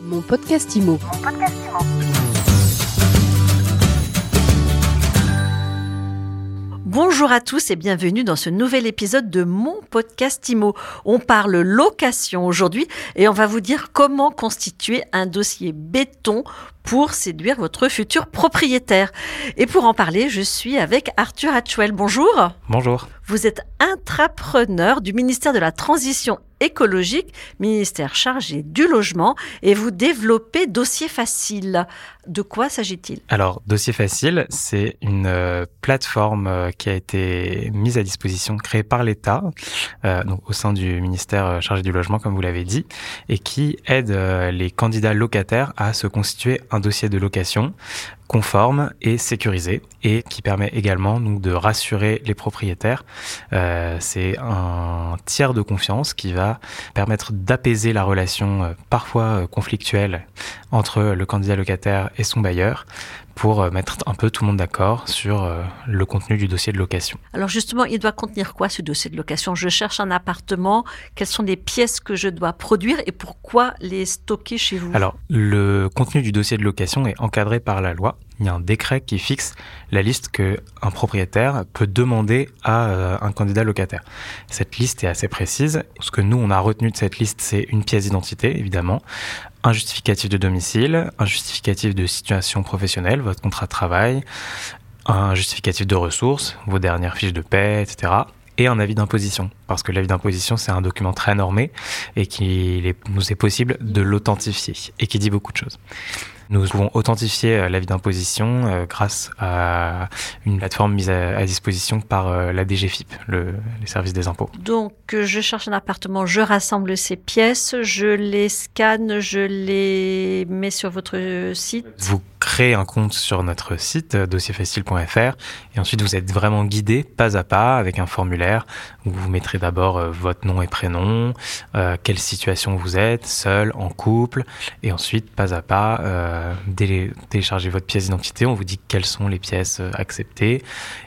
Mon podcast IMO. Bonjour à tous et bienvenue dans ce nouvel épisode de mon podcast IMO. On parle location aujourd'hui et on va vous dire comment constituer un dossier béton pour séduire votre futur propriétaire. Et pour en parler, je suis avec Arthur Hatchwell. Bonjour. Bonjour. Vous êtes intrapreneur du ministère de la Transition écologique, ministère chargé du logement, et vous développez Dossier Facile. De quoi s'agit-il? Alors, Dossier Facile, c'est une euh, plateforme euh, qui a été mise à disposition, créée par l'État, euh, au sein du ministère chargé du logement, comme vous l'avez dit, et qui aide les candidats locataires à se constituer un dossier de location conforme et sécurisé et qui permet également donc de rassurer les propriétaires. Euh, c'est un tiers de confiance qui va permettre d'apaiser la relation euh, parfois euh, conflictuelle entre le candidat locataire et son bailleur pour mettre un peu tout le monde d'accord sur le contenu du dossier de location. Alors justement, il doit contenir quoi ce dossier de location? Je cherche un appartement, quelles sont les pièces que je dois produire et pourquoi les stocker chez vous? Alors, le contenu du dossier de location est encadré par la loi. Il y a un décret qui fixe la liste que un propriétaire peut demander à euh, un candidat locataire. Cette liste est assez précise. Ce que nous, on a retenu de cette liste, c'est une pièce d'identité, évidemment, un justificatif de domicile, un justificatif de situation professionnelle, votre contrat de travail, un justificatif de ressources, vos dernières fiches de paie, etc et un avis d'imposition. Parce que l'avis d'imposition, c'est un document très normé et qu'il nous est possible de l'authentifier et qui dit beaucoup de choses. Nous pouvons authentifier euh, l'avis d'imposition euh, grâce à une plateforme mise à, disposition par euh, la DGFIP, le, les services des impôts. Donc, je cherche un appartement, je rassemble ces pièces, je les scanne, je les mets sur votre site. Vous créez un compte sur notre site euh, dossierfacile.fr et ensuite vous êtes vraiment guidé pas à pas avec un formulaire où vous mettrez d'abord euh, votre nom et prénom, euh, quelle situation vous êtes, seul, en couple, et ensuite pas à pas euh, téléchargez votre pièce d'identité. On vous dit quelles sont les pièces acceptées.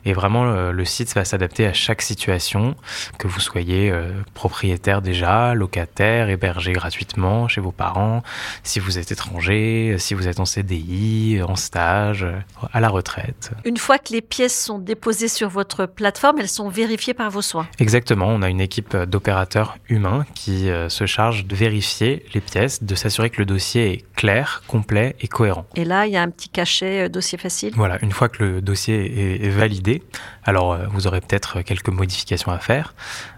Et vraiment le, site va s'adapter à chaque situation que vous soyez propriétaire déjà, locataire, hébergé gratuitement chez vos parents, si vous êtes étranger, si vous êtes en CDI, en stage, à la retraite. Une fois que les pièces sont déposées sur votre plateforme, elles sont vérifiées par vos soins. Exactement, on a une équipe d'opérateurs humains qui euh, se charge de vérifier les pièces, de s'assurer que le dossier est clair, complet et cohérent. Et là, il y a un petit cachet euh, dossier facile. Voilà, une fois que le dossier est, est validé, alors euh, vous aurez peut-être quelques modifications à faire.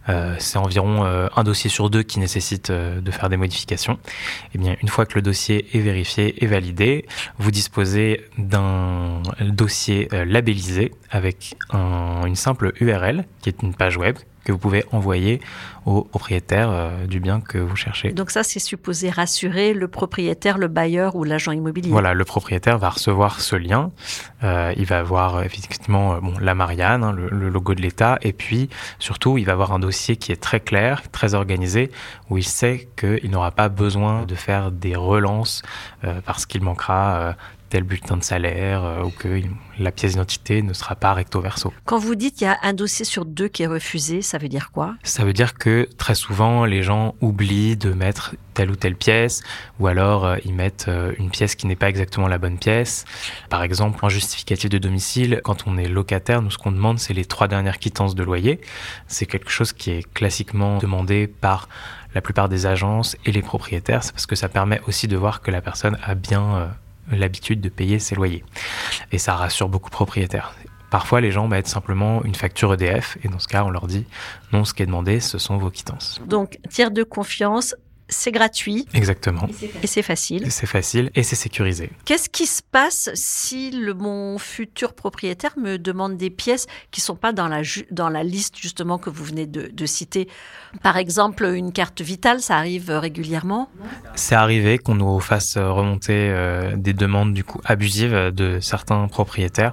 Euh, c'est environ euh, un dossier sur deux qui nécessite euh, de faire des modifications. Et bien, une fois que le dossier est vérifié et validé, vous disposez d'un dossier labellisé avec un- une simple URL qui est une page web que vous pouvez envoyer au propriétaire euh, du bien que vous cherchez. Donc ça, c'est supposé rassurer le propriétaire, le bailleur ou l'agent immobilier. Voilà, le propriétaire va recevoir ce lien. Euh, il va avoir euh, effectivement bon, la Marianne, hein, le, le logo de l'État, et puis surtout, il va avoir un dossier qui est très clair, très organisé, où il sait qu'il n'aura pas besoin de faire des relances euh, parce qu'il manquera tel bulletin de salaire euh, ou que la pièce d'identité ne sera pas recto verso. Quand vous dites qu'il y a un dossier sur deux qui est refusé, ça veut dire quoi? Ça veut dire que très souvent, les gens oublient de mettre telle ou telle pièce, ou alors euh, ils mettent euh, une pièce qui n'est pas exactement la bonne pièce. Par exemple, en justificatif de domicile, quand on est locataire, nous ce qu'on demande, c'est les trois dernières quittances de loyer. C'est quelque chose qui est classiquement demandé par la plupart des agences et les propriétaires, c'est parce que ça permet aussi de voir que la personne a bien l'habitude de payer ses loyers. Et ça rassure beaucoup de propriétaires. Parfois, les gens mettent simplement une facture EDF, et dans ce cas, on leur dit non, ce qui est demandé, ce sont vos quittances. Donc, tiers de confiance, c'est gratuit Exactement. et c'est facile. C'est facile et c'est sécurisé. Qu'est-ce qui se passe si le, mon futur propriétaire me demande des pièces qui sont pas dans la, dans la liste justement que vous venez de, de citer? Par exemple, une carte vitale, ça arrive régulièrement? C'est arrivé qu'on nous fasse remonter euh, des demandes du coup abusives de certains propriétaires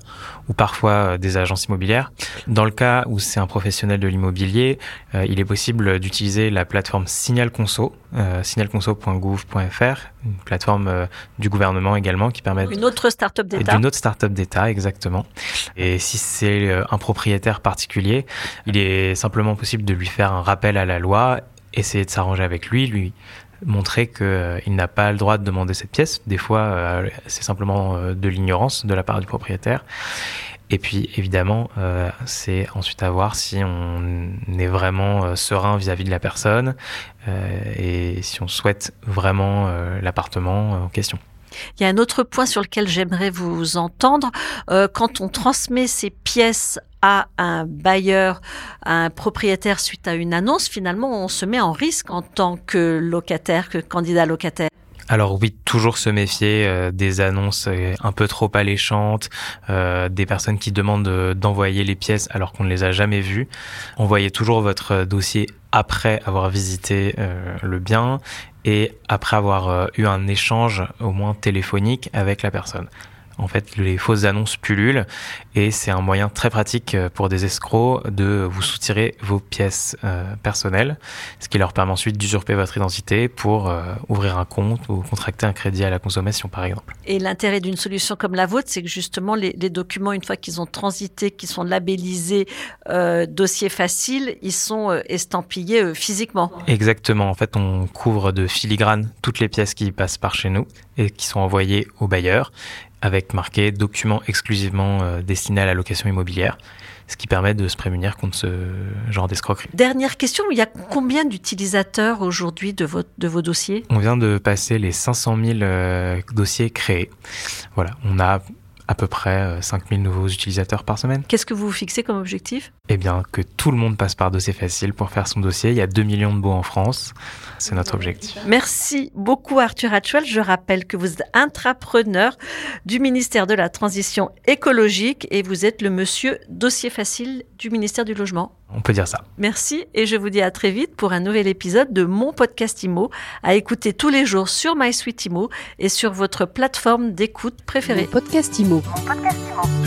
ou parfois euh, des agences immobilières. Dans le cas où c'est un professionnel de l'immobilier, euh, il est possible d'utiliser la plateforme Signal Conso, euh, signalconso.gouv.fr, une plateforme euh, du gouvernement également qui permet Une autre start-up d'État. d'une autre start-up d'État, exactement. Et si c'est euh, un propriétaire particulier, il est simplement possible de lui faire un rappel à la loi, essayer de s'arranger avec lui, lui montrer qu'il n'a pas le droit de demander cette pièce. Des fois, c'est simplement de l'ignorance de la part du propriétaire. Et puis évidemment, euh, c'est ensuite à voir si on est vraiment euh, serein vis-à-vis de la personne euh, et si on souhaite vraiment l'appartement en question. Il y a un autre point sur lequel j'aimerais vous entendre. quand on transmet ces pièces à un bailleur, à un propriétaire suite à une annonce, finalement, on se met en risque en tant que locataire, que candidat locataire. Alors oui, toujours se méfier euh, des annonces euh, un peu trop alléchantes, euh, des personnes qui demandent d'envoyer les pièces alors qu'on ne les a jamais vues. Envoyez toujours votre dossier après avoir visité le bien et après avoir eu un échange au moins téléphonique avec la personne. En fait, les fausses annonces pullulent et c'est un moyen très pratique euh, pour des escrocs de vous soutirer vos pièces euh, personnelles, ce qui leur permet ensuite d'usurper votre identité pour euh, ouvrir un compte ou contracter un crédit à la consommation, par exemple. Et l'intérêt d'une solution comme la vôtre, c'est que justement les, documents, une fois qu'ils ont transité, qu'ils sont labellisés dossier facile, ils sont estampillés physiquement. Exactement. En fait, on couvre de filigrane toutes les pièces qui passent par chez nous et qui sont envoyées au bailleur avec marqué documents exclusivement euh, destinés à la location immobilière, ce qui permet de se prémunir contre ce genre d'escroquerie. Dernière question, il y a combien d'utilisateurs aujourd'hui de, de vos dossiers? On vient de passer les 500 000 euh, dossiers créés. Voilà, on a à peu près 5000 euh, nouveaux utilisateurs par semaine. Qu'est-ce que vous vous fixez comme objectif? Eh bien, que tout le monde passe par dossier facile pour faire son dossier. Il y a 2 millions de baux en France. C'est notre objectif. Merci beaucoup Arthur Hatchwell. Je rappelle que vous êtes intrapreneur du ministère de la Transition écologique et vous êtes le monsieur dossier facile du ministère du Logement. On peut dire ça. Merci et je vous dis à très vite pour un nouvel épisode de mon podcast IMO à écouter tous les jours sur MySuite IMO et sur votre plateforme d'écoute préférée. podcast IMO. Mon podcast IMO.